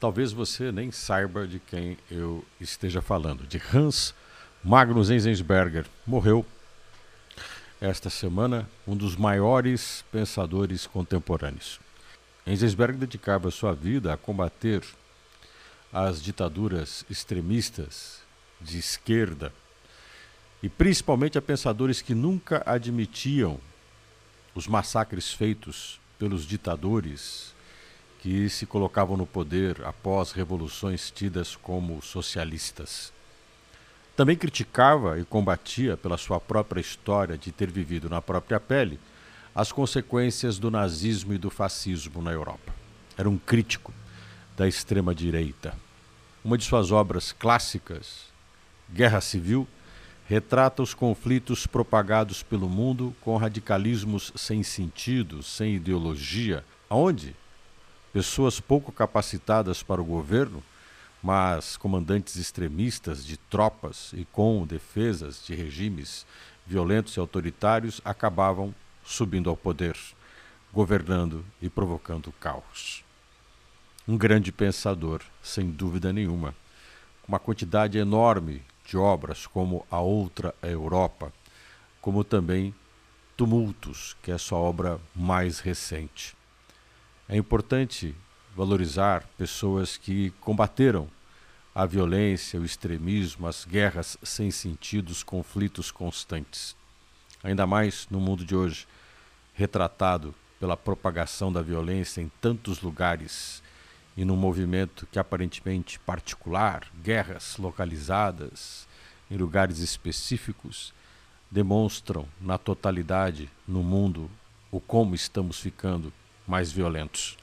talvez você nem saiba de quem eu esteja falando, de Hans Magnus Enzensberger. Morreu esta semana um dos maiores pensadores contemporâneos. Enzensberger dedicava sua vida a combater as ditaduras extremistas de esquerda e principalmente a pensadores que nunca admitiam os massacres feitos pelos ditadores que se colocavam no poder após revoluções tidas como socialistas. Também criticava e combatia, pela sua própria história de ter vivido na própria pele, as consequências do nazismo e do fascismo na Europa. Era um crítico da extrema-direita. Uma de suas obras clássicas, Guerra Civil, retrata os conflitos propagados pelo mundo com radicalismos sem sentido, sem ideologia, onde pessoas pouco capacitadas para o governo, mas comandantes extremistas de tropas e com defesas de regimes violentos e autoritários acabavam subindo ao poder, governando e provocando caos. Um grande pensador, sem dúvida nenhuma, uma quantidade enorme de obras como A Outra Europa, como também Tumultos, que é sua obra mais recente. É importante valorizar pessoas que combateram a violência, o extremismo, as guerras sem sentido, os conflitos constantes. Ainda mais no mundo de hoje, retratado pela propagação da violência em tantos lugares e num movimento que aparentemente particular, guerras localizadas em lugares específicos, demonstram na totalidade no mundo o como estamos ficando mais violentos.